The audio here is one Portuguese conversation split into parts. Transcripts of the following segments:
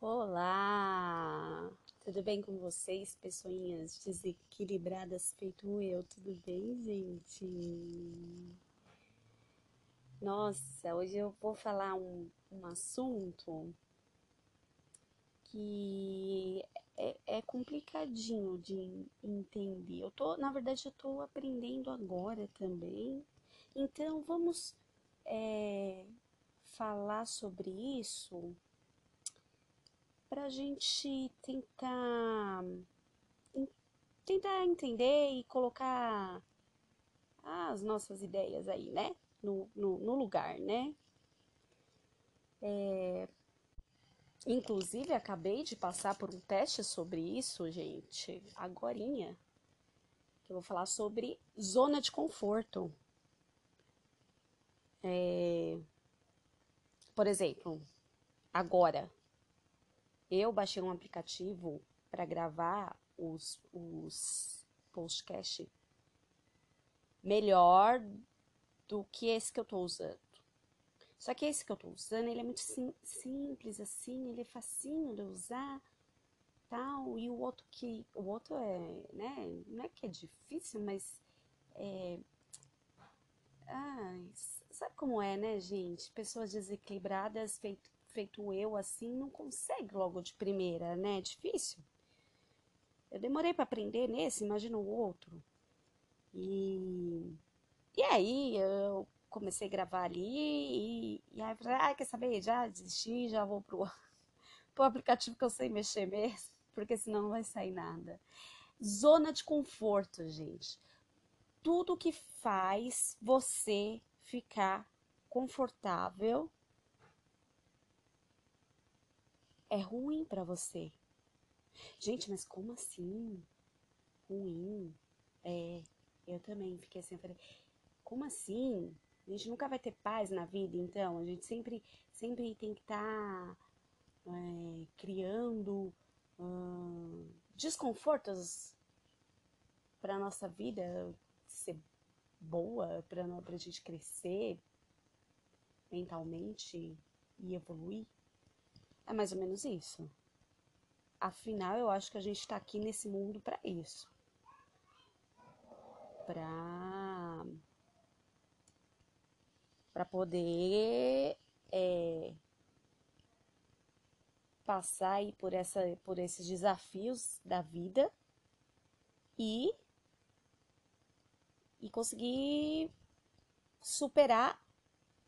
Olá! Tudo bem com vocês, pessoinhas desequilibradas feito eu? Tudo bem, gente? Nossa, hoje eu vou falar um, um assunto que é, é, complicadinho de entender. Eu tô, na verdade, eu tô aprendendo agora também. Então, vamos é, falar sobre isso para a gente tentar tentar entender e colocar as nossas ideias aí, né? No, no, no lugar, né? É... Inclusive, acabei de passar por um teste sobre isso, gente, agorinha. Que eu vou falar sobre zona de conforto. É... Por exemplo, agora, eu baixei um aplicativo para gravar os, os podcasts melhor do que esse que eu estou usando. Só que esse que eu estou usando, ele é muito sim, simples assim, ele é facinho de usar, tal. E o outro que, o outro é, né, não é que é difícil, mas é, sabe como é, né, gente? Pessoas desequilibradas feito feito eu assim, não consegue logo de primeira, né? É difícil. Eu demorei para aprender nesse, imagina o outro. E, e aí eu comecei a gravar ali e, e aí falei, ah, quer saber? Já desisti, já vou pro, pro aplicativo que eu sei mexer mesmo, porque senão não vai sair nada. Zona de conforto, gente. Tudo que faz você ficar confortável é ruim para você. Gente, mas como assim? Ruim? É, eu também fiquei assim, falei, como assim? A gente nunca vai ter paz na vida, então? A gente sempre, sempre tem que estar tá, é, criando hum, desconfortos para nossa vida ser boa, para a gente crescer mentalmente e evoluir. É mais ou menos isso. Afinal, eu acho que a gente está aqui nesse mundo para isso. Para para poder é, passar aí por, essa, por esses desafios da vida e, e conseguir superar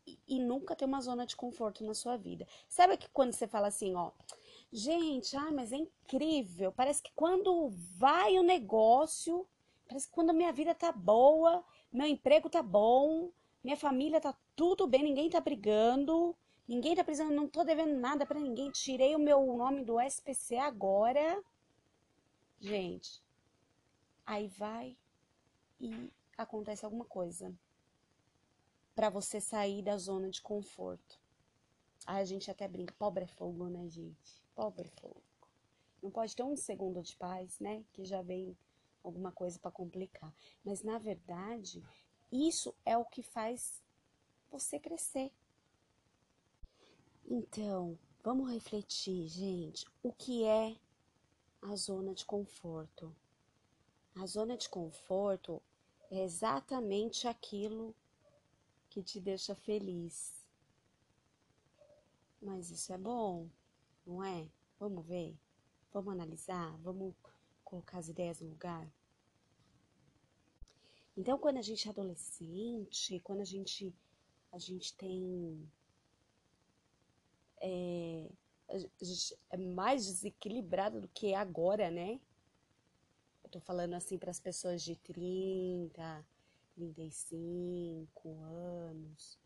e, nunca ter uma zona de conforto na sua vida. Sabe que quando você fala assim, ó, gente, ah, mas é incrível, parece que quando vai o negócio, parece que quando a minha vida tá boa, meu emprego tá bom, minha família tá tudo bem, ninguém tá brigando, ninguém tá precisando, não tô devendo nada para ninguém, tirei o meu nome do SPC agora. Gente, aí vai e acontece alguma coisa para você sair da zona de conforto. A gente até brinca, pobre é fogo, né, gente? Pobre é fogo. Não pode ter um segundo de paz, né? Que já vem alguma coisa para complicar. Mas na verdade, isso é o que faz você crescer. Então, vamos refletir, gente, o que é a zona de conforto? A zona de conforto é exatamente aquilo que te deixa feliz. Mas isso é bom, não é? Vamos ver? Vamos analisar? Vamos colocar as ideias no lugar? Então, quando a gente é adolescente, quando a gente, a gente tem. É, a gente é mais desequilibrado do que agora, né? Eu tô falando assim para as pessoas de 30, 35 anos,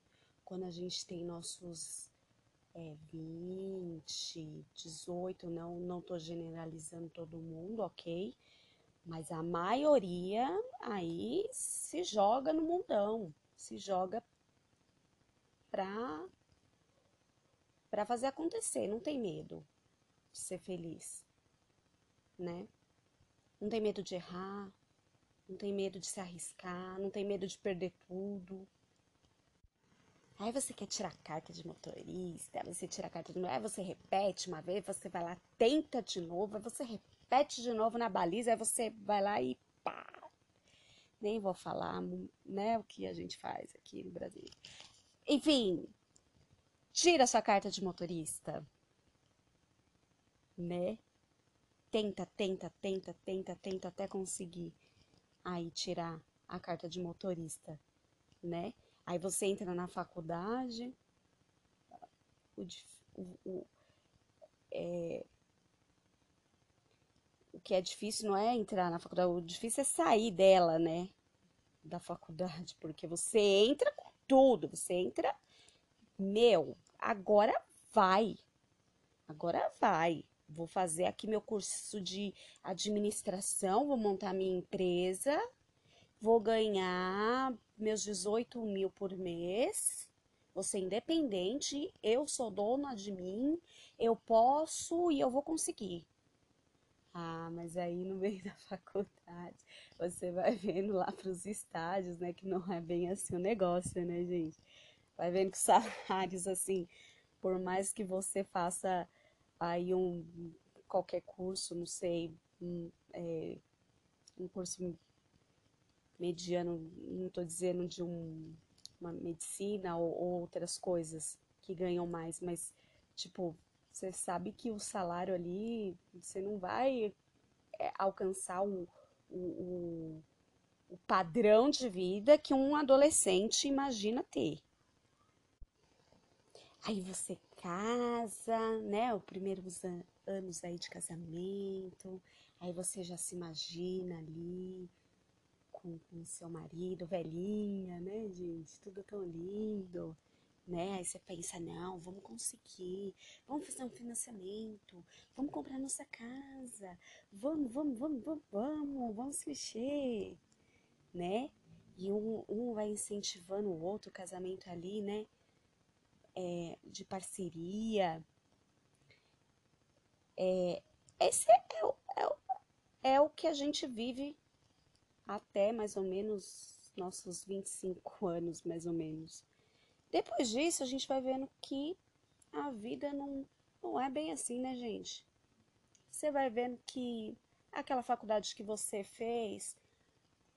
quando a gente tem nossos é, 20, 18, não, não tô generalizando todo mundo, ok? Mas a maioria aí se joga no mundão, se joga pra, pra fazer acontecer, não tem medo de ser feliz, né? Não tem medo de errar, não tem medo de se arriscar, não tem medo de perder tudo. Aí você quer tirar a carta de motorista, você tira a carta de motorista, aí você repete uma vez, você vai lá, tenta de novo, aí você repete de novo na baliza, aí você vai lá e pá. Nem vou falar, né, o que a gente faz aqui no Brasil. Enfim, tira sua carta de motorista, né? Tenta, tenta, tenta, tenta, tenta até conseguir aí tirar a carta de motorista, né? Aí você entra na faculdade, o, o, o, é, o que é difícil não é entrar na faculdade, o difícil é sair dela, né? Da faculdade, porque você entra com tudo, você entra, meu, agora vai, agora vai. Vou fazer aqui meu curso de administração, vou montar minha empresa, vou ganhar meus 18 mil por mês, vou ser independente, eu sou dona de mim, eu posso e eu vou conseguir. Ah, mas aí no meio da faculdade você vai vendo lá para os estágios, né? Que não é bem assim o negócio, né, gente? Vai vendo que os salários, assim, por mais que você faça aí um qualquer curso, não sei, um, é, um curso mediano, não estou dizendo de um, uma medicina ou, ou outras coisas que ganham mais, mas tipo, você sabe que o salário ali, você não vai é, alcançar o, o, o, o padrão de vida que um adolescente imagina ter. Aí você casa, né? Os primeiros an anos aí de casamento, aí você já se imagina ali com, com seu marido, velhinha, né, gente? Tudo tão lindo, né? Aí você pensa, não, vamos conseguir, vamos fazer um financiamento, vamos comprar nossa casa, vamos, vamos, vamos, vamos, vamos, vamos se mexer, né? E um, um vai incentivando o outro, o casamento ali, né? É, de parceria. É, esse é, é, é, é o que a gente vive até mais ou menos nossos 25 anos, mais ou menos. Depois disso, a gente vai vendo que a vida não, não é bem assim, né, gente? Você vai vendo que aquela faculdade que você fez,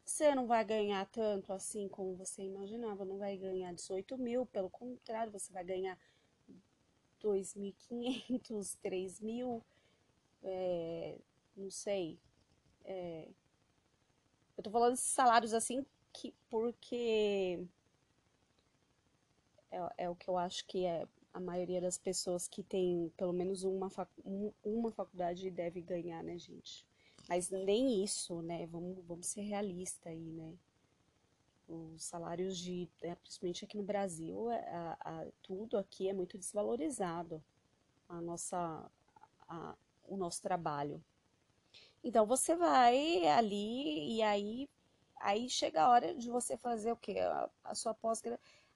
você não vai ganhar tanto assim como você imaginava, não vai ganhar 18 mil, pelo contrário, você vai ganhar 2.500, 3 mil, é, não sei, é, eu tô falando esses salários assim que, porque é, é, o que eu acho que é a maioria das pessoas que tem pelo menos uma, uma faculdade deve ganhar, né, gente? Mas nem isso, né? Vamos, vamos ser realistas aí, né? Os salários de, né, principalmente aqui no Brasil, é, a, a, tudo aqui é muito desvalorizado. A nossa, a, o nosso trabalho. Então você vai ali e aí aí chega a hora de você fazer o quê? A, a sua pós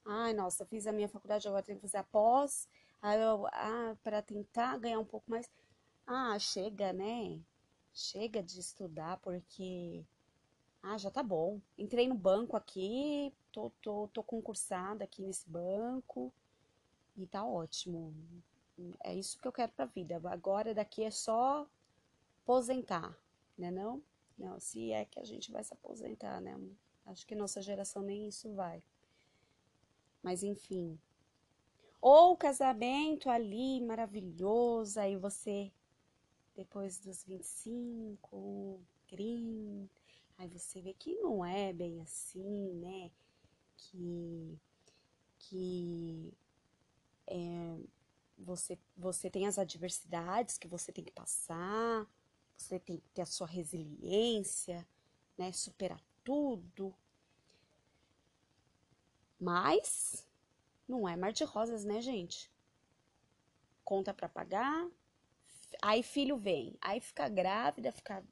Ai, nossa, fiz a minha faculdade, agora tenho que fazer a pós. Ah, para tentar ganhar um pouco mais. Ah, chega, né? Chega de estudar porque ah, já tá bom. Entrei no banco aqui, tô, tô, tô concursada aqui nesse banco e tá ótimo. É isso que eu quero pra vida. Agora daqui é só aposentar, né não? Não, se é que a gente vai se aposentar, né? Acho que nossa geração nem isso vai. Mas enfim. Ou o casamento ali, maravilhoso, aí você, depois dos 25, 30, aí você vê que não é bem assim, né? Que, que é, você, você tem as adversidades que você tem que passar, você tem que ter a sua resiliência, né? Superar tudo. Mas não é mar de rosas, né, gente? Conta para pagar, aí filho vem, aí fica grávida, fica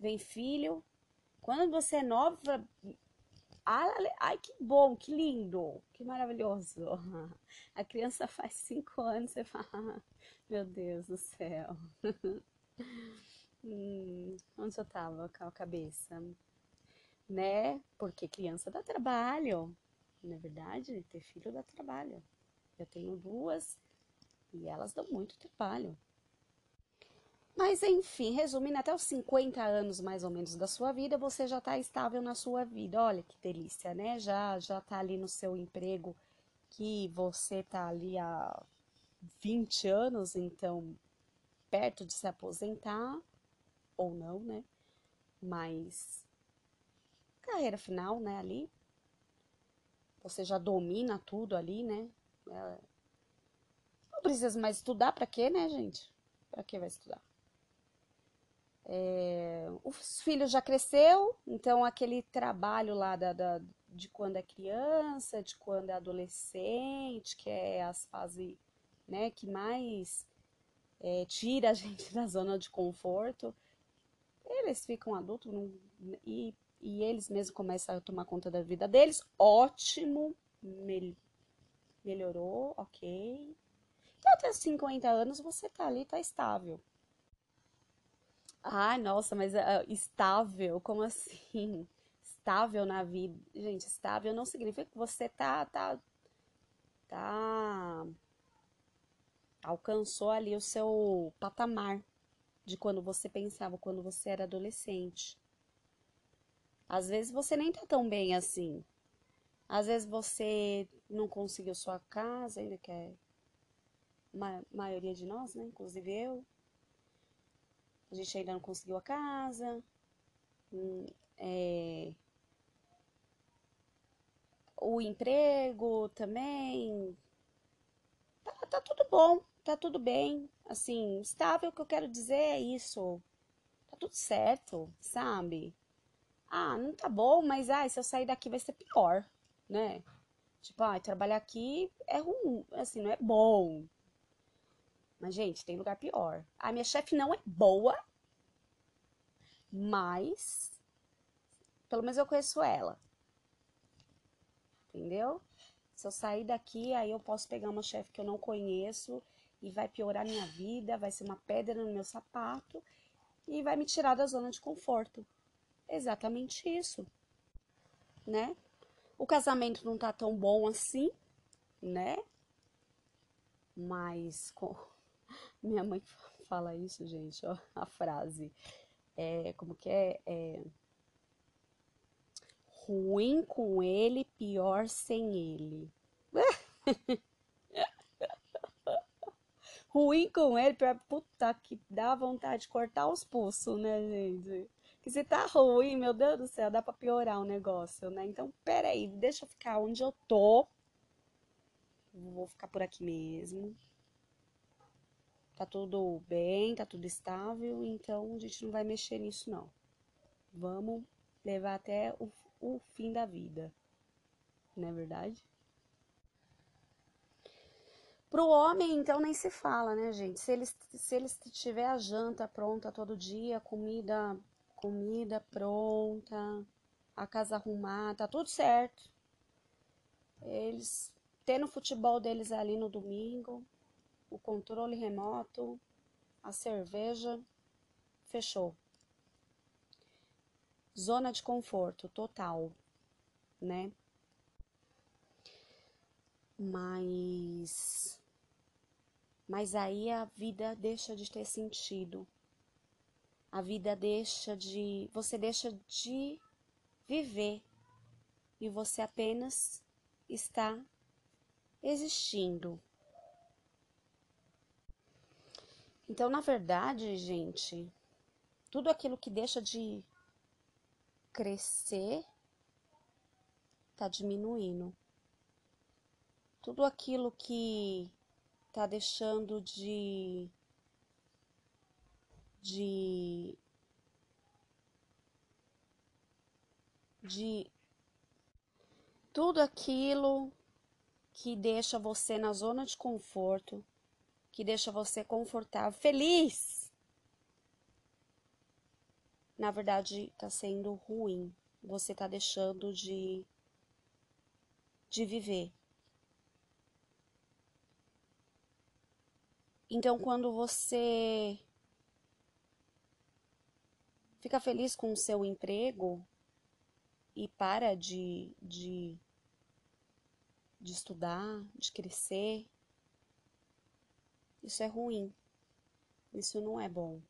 vem filho. Quando você é nova, ai que bom, que lindo, que maravilhoso. A criança faz cinco anos, você fala, meu Deus do céu. Hum, onde eu tava com a cabeça? Né? Porque criança dá trabalho, Na verdade, ter filho dá trabalho. Eu tenho duas e elas dão muito trabalho. Mas enfim, resumindo, até os 50 anos mais ou menos da sua vida, você já está estável na sua vida. Olha que delícia, né? Já já tá ali no seu emprego que você tá ali há 20 anos, então perto de se aposentar ou não, né? Mas carreira final, né, ali. Você já domina tudo ali, né? É, não precisa mais estudar, para quê, né, gente? Para que vai estudar? É, os filhos já cresceu, então aquele trabalho lá da, da, de quando é criança, de quando é adolescente, que é as fases né, que mais é, tira a gente da zona de conforto, eles ficam adultos não, e, e eles mesmos começam a tomar conta da vida deles, ótimo, mel, melhorou, ok. E até 50 anos você tá ali, tá estável. Ai, nossa, mas uh, estável, como assim? Estável na vida. Gente, estável não significa que você tá, tá, tá, alcançou ali o seu patamar de quando você pensava, quando você era adolescente. Às vezes você nem tá tão bem assim. Às vezes você não conseguiu sua casa, ainda que é a maioria de nós, né? Inclusive eu. A gente ainda não conseguiu a casa. Hum, é... O emprego também. Tá, tá tudo bom, tá tudo bem. Assim, estável, o que eu quero dizer é isso. Tá tudo certo, sabe? Ah, não tá bom, mas ah, se eu sair daqui vai ser pior, né? Tipo, ah, trabalhar aqui é ruim, assim, não é bom. Mas, gente, tem lugar pior. A minha chefe não é boa, mas pelo menos eu conheço ela. Entendeu? Se eu sair daqui, aí eu posso pegar uma chefe que eu não conheço e vai piorar minha vida, vai ser uma pedra no meu sapato e vai me tirar da zona de conforto. Exatamente isso, né? O casamento não tá tão bom assim, né? Mas com... minha mãe fala isso, gente, ó, a frase. É, como que é? é? Ruim com ele, pior sem ele. Ruim com ele, pior. Puta que dá vontade de cortar os pulsos, né, gente? Que se tá ruim, meu Deus do céu, dá pra piorar o negócio, né? Então, peraí, deixa eu ficar onde eu tô. Vou ficar por aqui mesmo tá tudo bem, tá tudo estável, então a gente não vai mexer nisso não. Vamos levar até o, o fim da vida, não é verdade? Pro homem, então, nem se fala, né, gente? Se ele, se ele tiver a janta pronta todo dia, comida, comida pronta, a casa arrumada, tá tudo certo. Eles tendo o futebol deles ali no domingo, o controle remoto, a cerveja, fechou. Zona de conforto total, né? Mas mas aí a vida deixa de ter sentido. A vida deixa de você deixa de viver e você apenas está existindo. Então, na verdade, gente, tudo aquilo que deixa de crescer tá diminuindo. Tudo aquilo que tá deixando de de de tudo aquilo que deixa você na zona de conforto que deixa você confortável, feliz, na verdade está sendo ruim. Você está deixando de, de viver. Então, quando você fica feliz com o seu emprego e para de, de, de estudar, de crescer. Isso é ruim. Isso não é bom.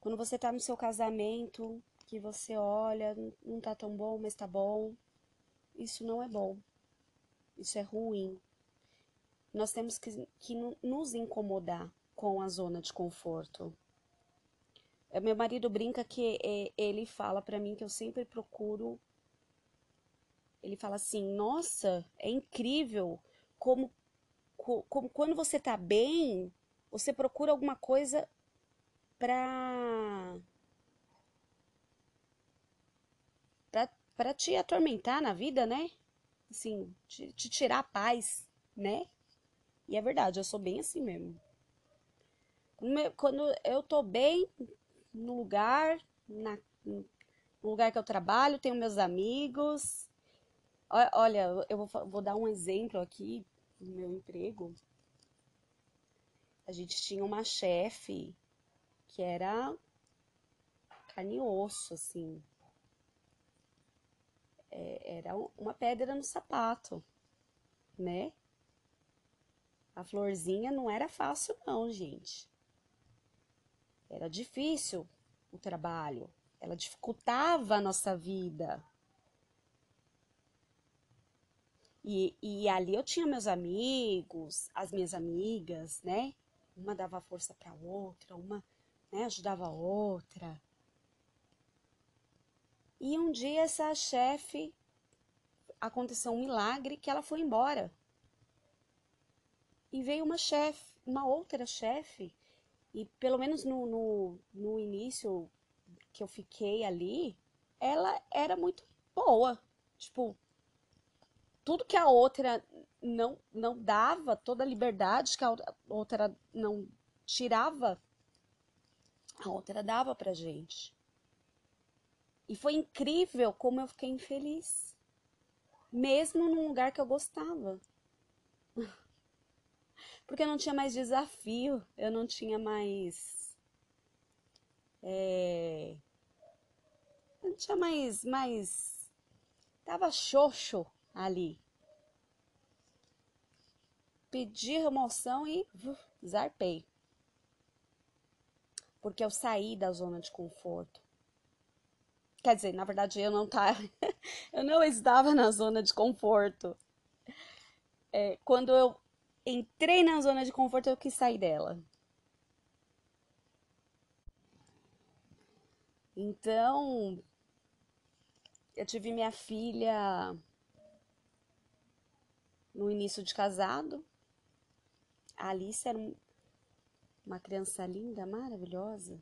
Quando você tá no seu casamento, que você olha, não tá tão bom, mas tá bom. Isso não é bom. Isso é ruim. Nós temos que, que nos incomodar com a zona de conforto. É, meu marido brinca que é, ele fala para mim que eu sempre procuro. Ele fala assim: Nossa, é incrível como, como quando você tá bem, você procura alguma coisa pra. pra te atormentar na vida, né? Assim, te, te tirar a paz, né? E é verdade, eu sou bem assim mesmo. Quando eu tô bem no lugar, na, no lugar que eu trabalho, tenho meus amigos. Olha, eu vou, vou dar um exemplo aqui do meu emprego. A gente tinha uma chefe que era carne e osso, assim. É, era uma pedra no sapato, né? A florzinha não era fácil, não, gente. Era difícil o trabalho, ela dificultava a nossa vida. E, e ali eu tinha meus amigos, as minhas amigas, né? Uma dava força para outra, uma né, ajudava a outra. E um dia essa chefe aconteceu um milagre que ela foi embora. E veio uma chefe, uma outra chefe e pelo menos no, no, no início que eu fiquei ali, ela era muito boa. Tipo, tudo que a outra não, não dava, toda a liberdade que a outra não tirava, a outra dava pra gente. E foi incrível como eu fiquei infeliz. Mesmo num lugar que eu gostava. porque eu não tinha mais desafio, eu não tinha mais. É, eu não tinha mais. mais tava xoxo ali. Pedi remoção e zarpei. Porque eu saí da zona de conforto. Quer dizer, na verdade eu não tava, eu não estava na zona de conforto. É, quando eu entrei na zona de conforto, eu quis sair dela. Então, eu tive minha filha no início de casado. A Alice era uma criança linda, maravilhosa.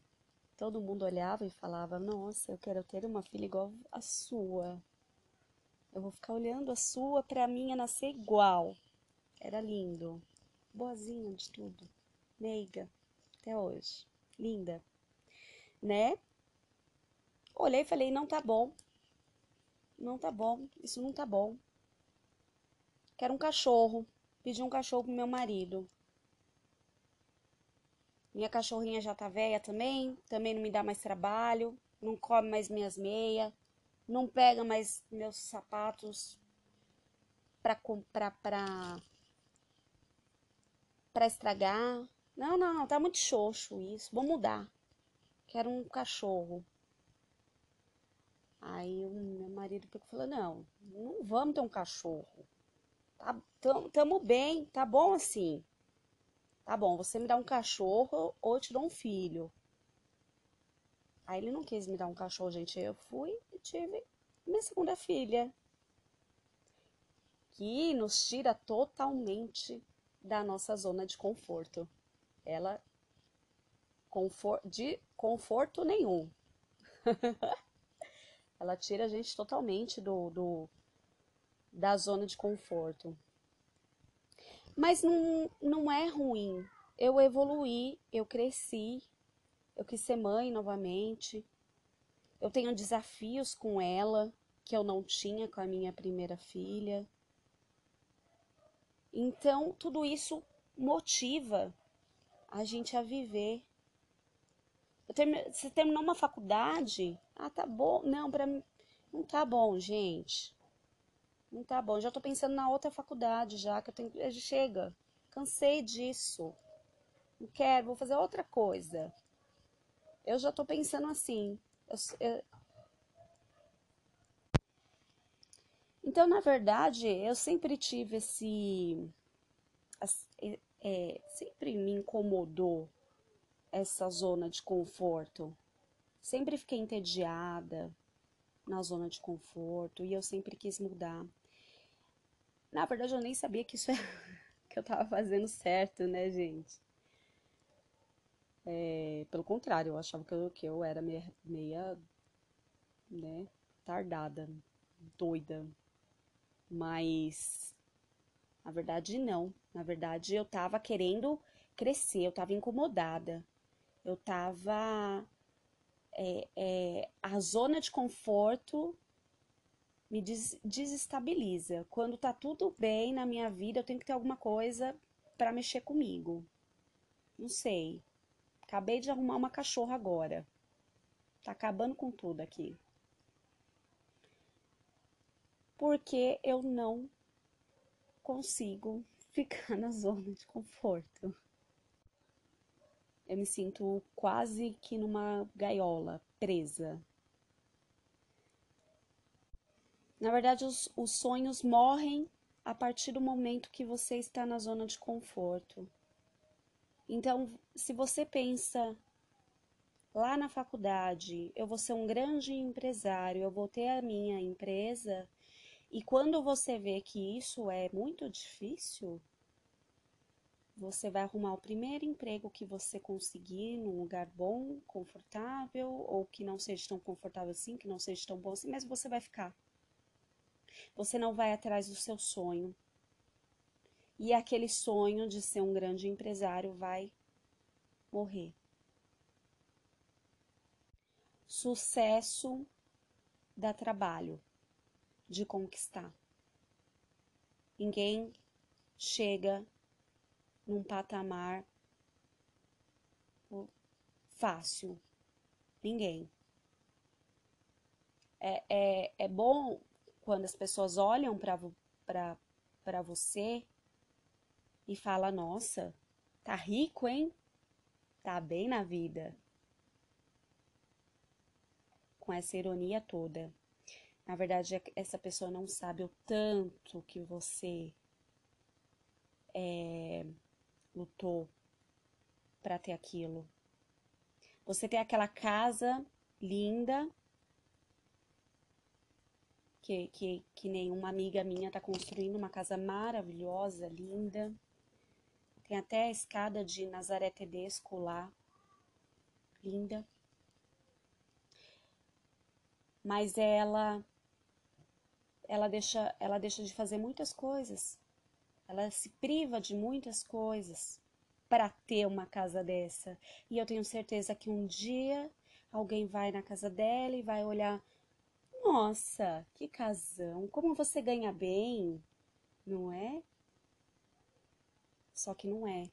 Todo mundo olhava e falava: Nossa, eu quero ter uma filha igual a sua. Eu vou ficar olhando a sua para mim nascer igual. Era lindo. Boazinha de tudo. Meiga. Até hoje. Linda. Né? Olhei e falei, não tá bom. Não tá bom. Isso não tá bom. Quero um cachorro. Pedi um cachorro pro meu marido. Minha cachorrinha já tá velha também. Também não me dá mais trabalho. Não come mais minhas meias. Não pega mais meus sapatos para comprar para para estragar. Não, não, não, tá muito xoxo isso. Vou mudar. Quero um cachorro. Aí o meu marido falou: Não, não vamos ter um cachorro. Tá, tamo, tamo bem, tá bom assim. Tá bom, você me dá um cachorro ou eu te dou um filho. Aí ele não quis me dar um cachorro, gente. Eu fui e tive minha segunda filha. Que nos tira totalmente da nossa zona de conforto. Ela de conforto nenhum. Ela tira a gente totalmente do, do da zona de conforto. Mas não, não é ruim. Eu evoluí, eu cresci, eu quis ser mãe novamente. Eu tenho desafios com ela que eu não tinha com a minha primeira filha. Então, tudo isso motiva a gente a viver. Você terminou uma faculdade? Ah, tá bom. Não, para mim não tá bom, gente. Não tá bom. Já tô pensando na outra faculdade já, que eu tenho. Chega. Cansei disso. Não quero, vou fazer outra coisa. Eu já tô pensando assim. Eu, eu... Então, na verdade, eu sempre tive esse. É, sempre me incomodou essa zona de conforto. Sempre fiquei entediada na zona de conforto e eu sempre quis mudar. Na verdade, eu nem sabia que isso que eu tava fazendo certo, né, gente? É, pelo contrário, eu achava que eu, que eu era meia, meia, né, tardada, doida. Mas, na verdade, não. Na verdade, eu tava querendo crescer, eu tava incomodada. Eu tava. É, é, a zona de conforto me des desestabiliza. Quando tá tudo bem na minha vida, eu tenho que ter alguma coisa para mexer comigo. Não sei. Acabei de arrumar uma cachorra agora. Tá acabando com tudo aqui. Porque eu não consigo ficar na zona de conforto. Eu me sinto quase que numa gaiola, presa. Na verdade, os, os sonhos morrem a partir do momento que você está na zona de conforto. Então, se você pensa lá na faculdade, eu vou ser um grande empresário, eu vou ter a minha empresa, e quando você vê que isso é muito difícil, você vai arrumar o primeiro emprego que você conseguir num lugar bom, confortável, ou que não seja tão confortável assim, que não seja tão bom assim, mas você vai ficar. Você não vai atrás do seu sonho. E aquele sonho de ser um grande empresário vai morrer. Sucesso dá trabalho de conquistar. Ninguém chega num patamar fácil. Ninguém. É, é, é bom quando as pessoas olham para você e falam: Nossa, tá rico, hein? Tá bem na vida. Com essa ironia toda. Na verdade, essa pessoa não sabe o tanto que você é, lutou para ter aquilo. Você tem aquela casa linda que, que, que nenhuma amiga minha está construindo uma casa maravilhosa, linda. Tem até a escada de Nazaré Tedesco lá, linda. Mas ela ela deixa ela deixa de fazer muitas coisas ela se priva de muitas coisas para ter uma casa dessa. E eu tenho certeza que um dia alguém vai na casa dela e vai olhar: nossa, que casão, como você ganha bem, não é? Só que não é.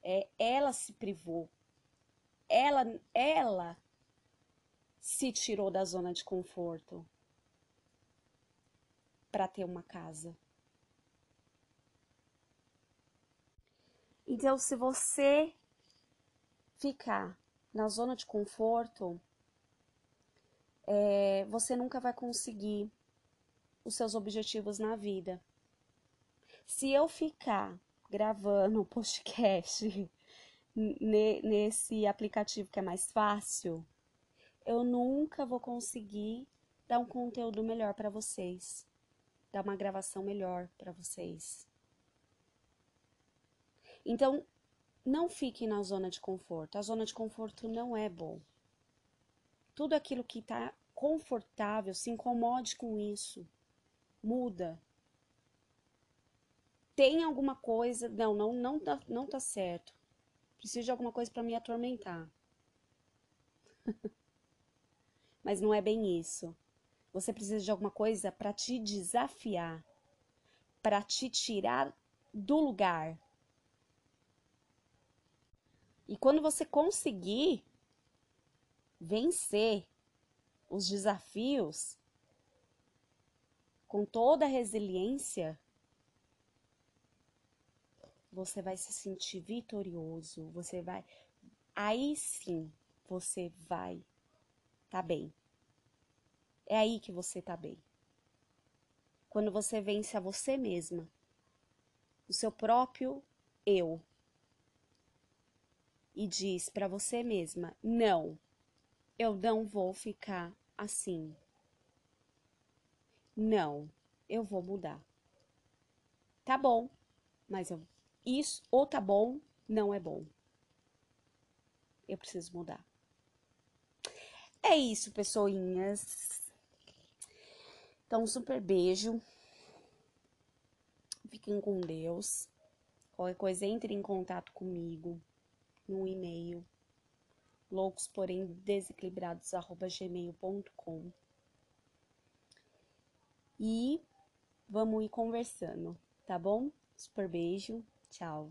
É ela se privou. Ela, ela se tirou da zona de conforto para ter uma casa. Então, se você ficar na zona de conforto, é, você nunca vai conseguir os seus objetivos na vida. Se eu ficar gravando podcast nesse aplicativo que é mais fácil, eu nunca vou conseguir dar um conteúdo melhor para vocês, dar uma gravação melhor para vocês. Então, não fique na zona de conforto. A zona de conforto não é bom. Tudo aquilo que está confortável, se incomode com isso. Muda. Tem alguma coisa. Não, não, não tá, não tá certo. Preciso de alguma coisa para me atormentar. Mas não é bem isso. Você precisa de alguma coisa para te desafiar, para te tirar do lugar, e quando você conseguir vencer os desafios, com toda a resiliência, você vai se sentir vitorioso, você vai. Aí sim você vai tá bem. É aí que você tá bem. Quando você vence a você mesma, o seu próprio eu, e diz para você mesma: não, eu não vou ficar assim. Não, eu vou mudar. Tá bom, mas eu, isso ou tá bom, não é bom. Eu preciso mudar. É isso, pessoinhas. Então, um super beijo. Fiquem com Deus. Qualquer coisa, entre em contato comigo no e-mail loucos porém desequilibrados@gmail.com. E vamos ir conversando, tá bom? Super beijo, tchau.